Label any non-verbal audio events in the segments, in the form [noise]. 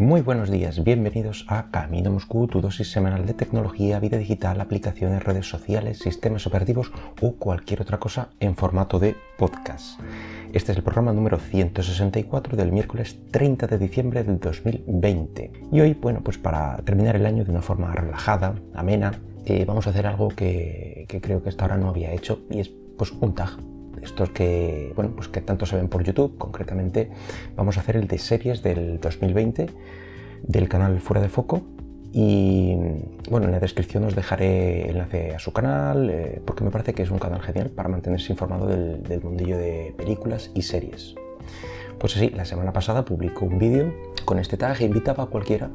Muy buenos días, bienvenidos a Camino Moscú, tu dosis semanal de tecnología, vida digital, aplicaciones, redes sociales, sistemas operativos o cualquier otra cosa en formato de podcast. Este es el programa número 164 del miércoles 30 de diciembre del 2020. Y hoy, bueno, pues para terminar el año de una forma relajada, amena, eh, vamos a hacer algo que, que creo que hasta ahora no había hecho y es pues un tag estos que, bueno, pues que tanto se ven por YouTube, concretamente vamos a hacer el de series del 2020 del canal Fuera de Foco y bueno, en la descripción os dejaré enlace a su canal eh, porque me parece que es un canal genial para mantenerse informado del, mundillo de películas y series. Pues así, la semana pasada publicó un vídeo con este tag e invitaba a cualquiera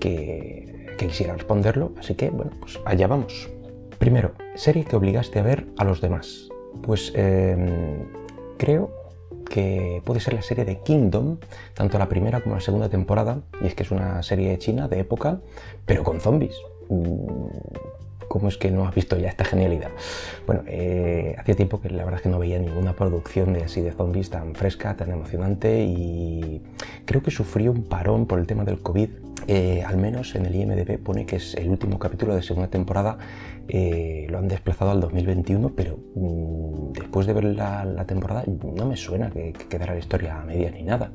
que, que quisiera responderlo, así que bueno, pues allá vamos. Primero, serie que obligaste a ver a los demás. Pues em, creo que puede ser la serie de Kingdom, tanto la primera como la segunda temporada, y es que es una serie china de época, pero con zombies. Mm, ¿Cómo es que no has visto ya esta genialidad? Bueno, eh, hacía tiempo que la verdad es que no veía ninguna producción de así de zombies tan fresca, tan emocionante y creo que sufrió un parón por el tema del COVID eh, al menos en el IMDB pone que es el último capítulo de segunda temporada, eh, lo han desplazado al 2021, pero mm, después de ver la, temporada no me suena que, quedara la historia a media ni nada.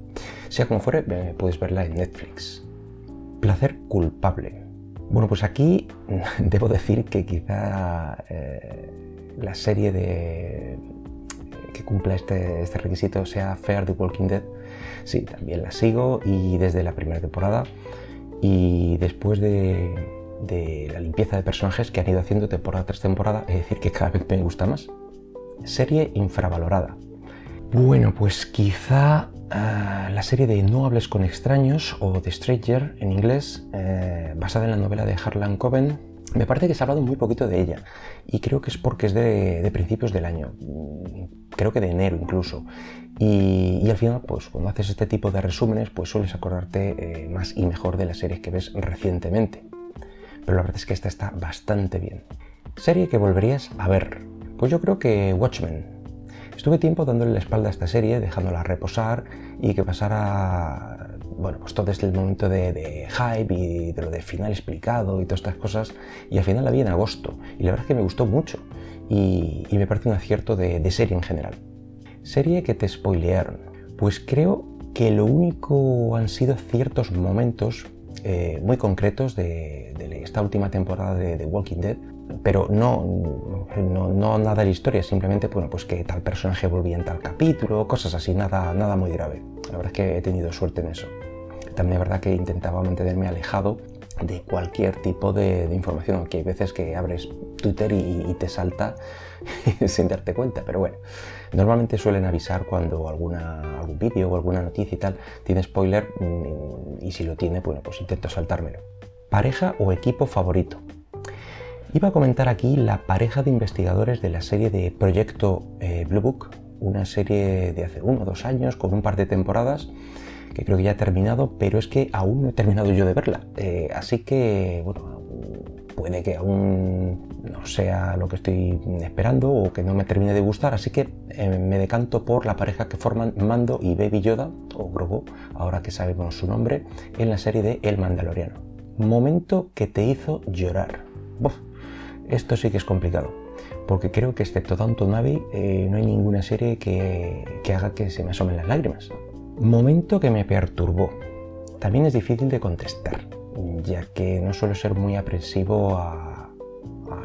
Sea como fuere, eh, puedes verla en Netflix. Placer culpable. Bueno, pues aquí [laughs] debo decir que quizá la serie de, que cumpla este, este requisito sea Fair the Walking Dead. Sí, también la sigo y desde la primera temporada y después de, la limpieza de personajes que han ido haciendo temporada tras temporada, es decir, que cada vez me gusta más. Serie infravalorada. Bueno, pues quizá ah, la serie de No hables con extraños o The Stranger en inglés, eh, basada en la novela de Harlan Coben, me parece que se ha hablado muy poquito de ella y creo que es porque es de, principios del año, creo que de enero incluso. Y, al final, pues cuando haces este tipo de resúmenes, pues sueles acordarte eh, más y mejor de las series que ves recientemente. Pero la verdad es que esta está bastante bien. Serie que volverías a ver. Pues yo creo que Watchmen. Estuve tiempo dándole la espalda a esta serie, dejándola reposar y que pasara bueno, pues todo este momento de, hype y de lo de final explicado y todas estas cosas. Y al final la vi en agosto. Y la verdad es que me gustó mucho. Y, me parece un acierto de, serie en general. Serie que te spoilearon. Pues creo que lo único han sido ciertos momentos eh, muy concretos de, esta última temporada de Walking Dead, pero no, no, nada de la historia, simplemente bueno, pues que tal personaje volvía en tal capítulo, cosas así, nada, nada muy grave. La verdad es que he tenido suerte en eso. También es verdad que intentaba mantenerme alejado de cualquier tipo de, información, aunque hay veces que abres Twitter y, te salta [laughs] sin darte cuenta, pero bueno, normalmente suelen avisar cuando algún vídeo o alguna noticia y tal tiene spoiler mm, y si lo tiene, bueno, pues intento saltármelo. Pareja o equipo favorito. Iba a comentar aquí la pareja de investigadores de la serie de Proyecto eh, Blue Book, una serie de hace uno o dos años con un par de temporadas que creo que ya ha terminado, pero es que aún no he terminado yo de verla. Eh, así que, bueno, puede que aún no sea lo que estoy esperando o que no me termine de gustar, así que eh, me decanto por la pareja que forman Mando y Baby Yoda, o Grogu, ahora que sabemos su nombre, en la serie de El Mandaloriano. Momento que te hizo llorar. esto sí que es complicado, porque creo que excepto Downton Abbey eh, no hay ninguna serie que haga que se me asomen las lágrimas. Momento que me perturbó. También es difícil de contestar, ya que no suelo ser muy aprensivo a,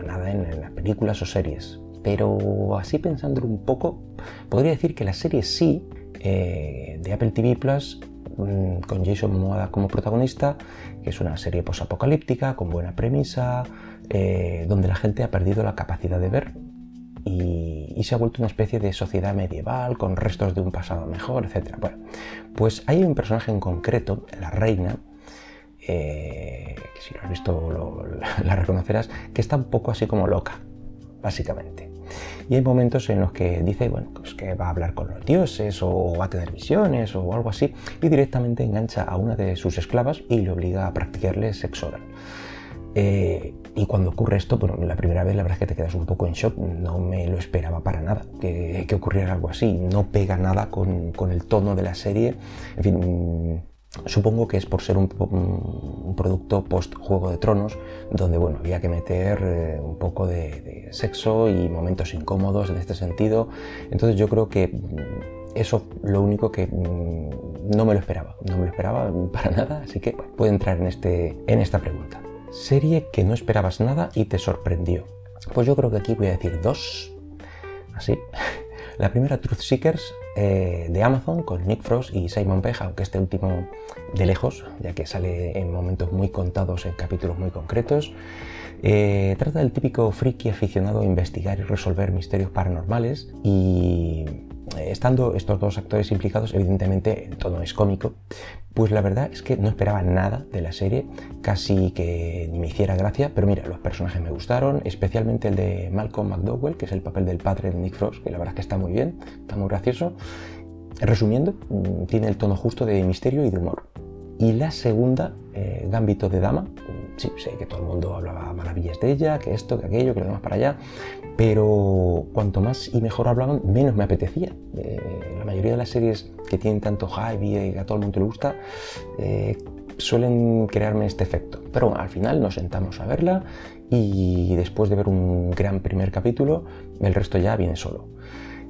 nada en, las películas o series. Pero así pensándolo un poco, podría decir que la serie sí, eh, de Apple TV Plus, mm, con Jason Momoa como protagonista, que es una serie posapocalíptica, con buena premisa, eh, donde la gente ha perdido la capacidad de ver y, se ha vuelto una especie de sociedad medieval con restos de un pasado mejor, etc. Bueno, pues hay un personaje en concreto, la reina, eh, que si lo has visto [laughs] la reconocerás, que está un poco así como loca, básicamente. Y hay momentos en los que dice, bueno, pues que va a hablar con los dioses o va a tener visiones o algo así, y directamente engancha a una de sus esclavas y le obliga a practicarle sexo oral. Eh, y cuando ocurre esto, bueno, la primera vez la verdad es que te quedas un poco en shock, no me lo esperaba para nada que, ocurriera algo así, no pega nada con, el tono de la serie, en fin, Supongo que es por ser un, producto post Juego de Tronos, donde bueno, había que meter eh, un poco de, sexo y momentos incómodos en este sentido. Entonces yo creo que mm, eso lo único que mm, no me lo esperaba, no me lo esperaba para nada, así que puede entrar en, este, en esta pregunta. Serie que no esperabas nada y te sorprendió. Pues yo creo que aquí voy a decir dos, así. [laughs] La primera, Truth Seekers, eh, de Amazon, con Nick Frost y Simon Pegg, aunque este último de lejos, ya que sale en momentos muy contados, en capítulos muy concretos. Eh, trata del típico friki aficionado a investigar y resolver misterios paranormales y estando estos dos actores implicados, evidentemente el tono es cómico, pues la verdad es que no esperaba nada de la serie, casi que ni me hiciera gracia, pero mira, los personajes me gustaron, especialmente el de Malcolm McDowell, que es el papel del padre de Nick Frost, que la verdad es que está muy bien, está muy gracioso. Resumiendo, mm, tiene el tono justo de misterio y de humor. Y la segunda, eh, Gambito de Dama, sí, sé que todo el mundo hablaba maravillas de ella, que esto, que aquello, que lo demás para allá, pero cuanto más y mejor hablaban, menos me apetecía. Eh, la mayoría de las series que tienen tanto hype y a todo el mundo le gusta, eh, suelen crearme este efecto. Pero al final nos sentamos a verla y después de ver un gran primer capítulo, el resto ya viene solo.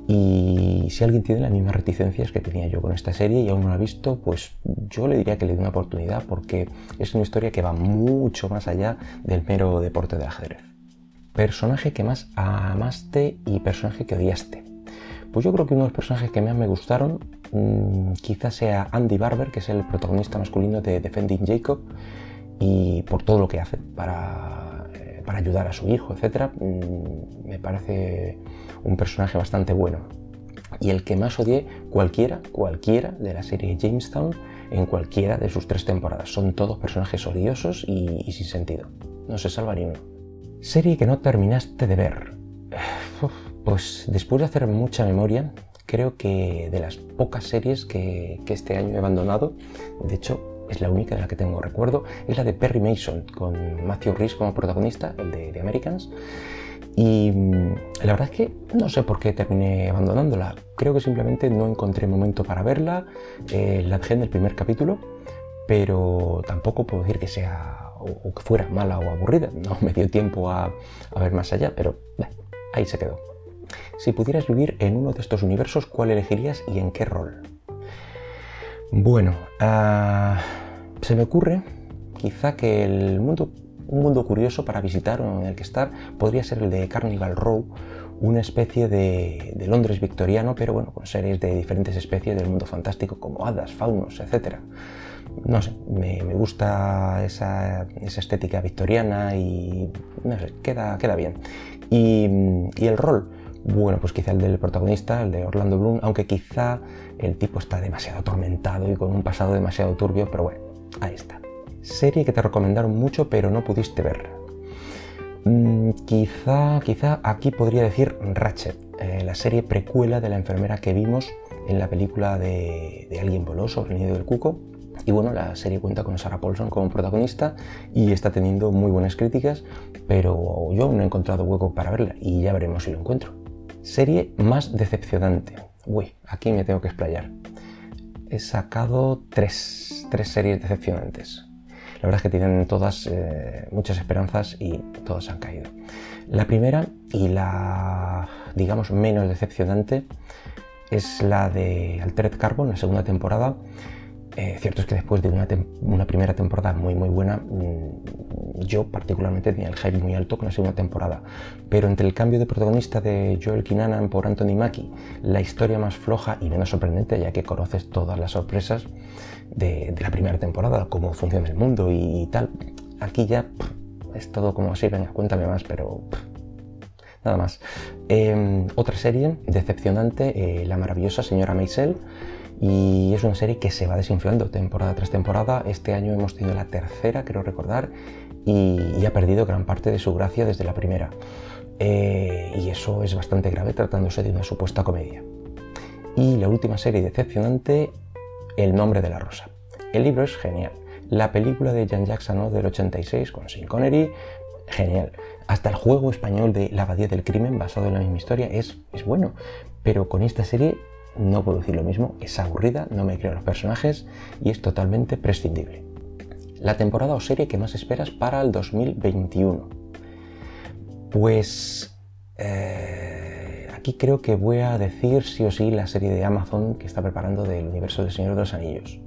Y si alguien tiene las mismas reticencias que tenía yo con esta serie y aún no la ha visto, pues yo le diría que le dé una oportunidad porque es una historia que va mucho más allá del mero deporte de ajedrez. Personaje que más amaste y personaje que odiaste. Pues yo creo que uno de los personajes que más me gustaron mmm, quizás sea Andy Barber, que es el protagonista masculino de Defending Jacob, y por todo lo que hace para, eh, para ayudar a su hijo, etc. Mmm, me parece un personaje bastante bueno. Y el que más odié, cualquiera, cualquiera de la serie Jamestown, en cualquiera de sus tres temporadas. Son todos personajes odiosos y, y sin sentido. No se salva ni uno. Serie que no terminaste de ver. Pues después de hacer mucha memoria, creo que de las pocas series que, este año he abandonado, de hecho es la única de la que tengo recuerdo, es la de Perry Mason, con Matthew Rhys como protagonista, el de, Americans. Y mm, la verdad es que no sé por qué terminé abandonándola. Creo que simplemente no encontré momento para verla. Eh, la dejé en el primer capítulo, pero tampoco puedo decir que sea o, que fuera mala o aburrida. No me dio tiempo a, ver más allá, pero ahí se quedó. Si pudieras vivir en uno de estos universos, ¿cuál elegirías y en qué rol? Bueno, ah, se me ocurre quizá que el mundo, un mundo curioso para visitar o en el que estar podría ser el de Carnival Row, una especie de, de, Londres victoriano, pero bueno, con series de diferentes especies del mundo fantástico como hadas, faunos, etc no sé, me, gusta esa, estética victoriana y no sé, queda, queda bien. Y, el rol, bueno, pues quizá el del protagonista, el de Orlando Bloom, aunque quizá el tipo está demasiado atormentado y con un pasado demasiado turbio, pero bueno, ahí está. Serie que te recomendaron mucho pero no pudiste ver. Mm, quizá, quizá aquí podría decir Ratchet, eh, la serie precuela de la enfermera que vimos en la película de, de Alguien voló el nido del cuco, y bueno, la serie cuenta con Sarah Paulson como protagonista y está teniendo muy buenas críticas, pero yo no he encontrado hueco para verla y ya veremos si lo encuentro. Serie más decepcionante. Uy, aquí me tengo que explayar. He sacado tres, tres series decepcionantes. La verdad es que tienen todas eh, muchas esperanzas y todas han caído. La primera y la, digamos, menos decepcionante es la de Altered Carbon, la segunda temporada, eh, cierto es que después de una, primera temporada muy muy buena, mm, yo particularmente tenía el hype muy alto con la segunda temporada, pero entre el cambio de protagonista de Joel Kinanan por Anthony Mackie, la historia más floja y menos sorprendente, ya que conoces todas las sorpresas de, la primera temporada, cómo funciona el mundo y, tal, aquí ya es todo como así, venga, cuéntame más, pero... nada más. Em, otra serie decepcionante, eh, La maravillosa señora Maisel, y es una serie que se va desinflando temporada tras temporada. Este año hemos tenido la tercera, creo recordar, y, ha perdido gran parte de su gracia desde la primera. Eh, y eso es bastante grave tratándose de una supuesta comedia. Y la última serie decepcionante, El nombre de la rosa. El libro es genial. La película de Jan Jackson del 86 con Sean Connery, genial. Hasta el juego español de La Abadía del Crimen, basado en la misma historia, es, es bueno. Pero con esta serie no puedo decir lo mismo, es aburrida, no me creo los personajes y es totalmente prescindible. La temporada o serie que más esperas para el 2021. Pues eh, aquí creo que voy a decir sí o sí la serie de Amazon que está preparando del universo del Señor de los Anillos.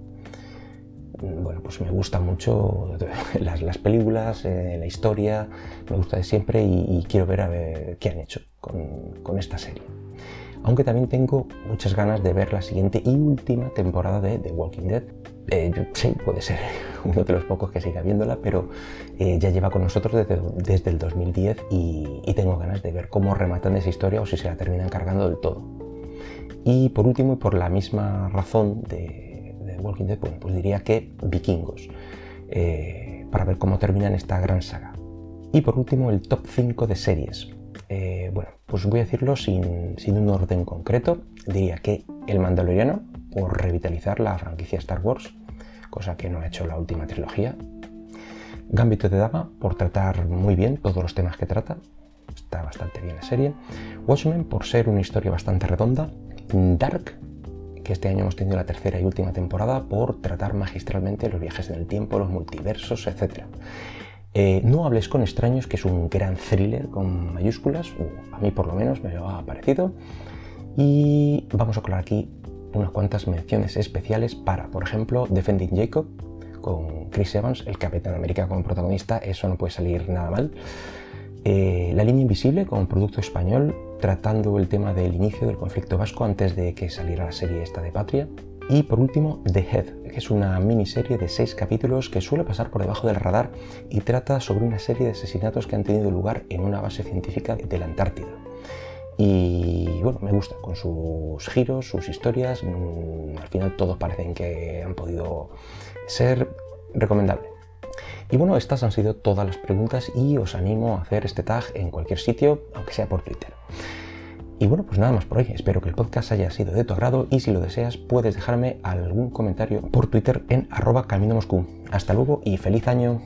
Bueno, pues me gustan mucho [laughs] las, películas, eh, la historia, me gusta de siempre y, quiero ver a ver qué han hecho con esta serie aunque también tengo muchas ganas de ver la siguiente y última temporada de The Walking Dead. Eh, sí, puede ser [laughs] uno de los pocos que siga viéndola, pero eh, ya lleva con nosotros desde, el 2010 y, tengo ganas de ver cómo rematan esa historia o si se la terminan cargando del todo. Y por último, y por la misma razón de, Walking Dead, pues diría que Vikingos, eh, para ver cómo terminan esta gran saga. Y por último, el top 5 de series. Eh, bueno, pues voy a decirlo sin, un orden concreto. Diría que El Mandaloriano, por revitalizar la franquicia Star Wars, cosa que no ha hecho la última trilogía. Gambito de Dama, por tratar muy bien todos los temas que trata. Está bastante bien la serie. Watchmen, por ser una historia bastante redonda. Dark, que este año hemos tenido la tercera y última temporada, por tratar magistralmente los viajes en el tiempo, los multiversos, etc. Eh, no hables con extraños, que es un gran thriller con mayúsculas, a mí por lo menos me lo ha parecido. Y vamos a colar aquí unas cuantas menciones especiales para, por ejemplo, Defending Jacob, con Chris Evans, el Capitán América como protagonista, eso no puede salir nada mal. Eh, la línea invisible como producto español, tratando el tema del inicio del conflicto vasco antes de que saliera la serie esta de Patria. Y por último, The Head, que es una miniserie de seis capítulos que suele pasar por debajo del radar y trata sobre una serie de asesinatos que han tenido lugar en una base científica de la Antártida. Y bueno, me gusta, con sus giros, sus historias, mm, al final todos parecen que han podido ser recomendables. Y bueno, estas han sido todas las preguntas y os animo a hacer este tag en cualquier sitio, aunque sea por Twitter. Y bueno, pues nada más por hoy. Espero que el podcast haya sido de tu agrado y si lo deseas puedes dejarme algún comentario por Twitter en arroba camino Moscú. Hasta luego y feliz año.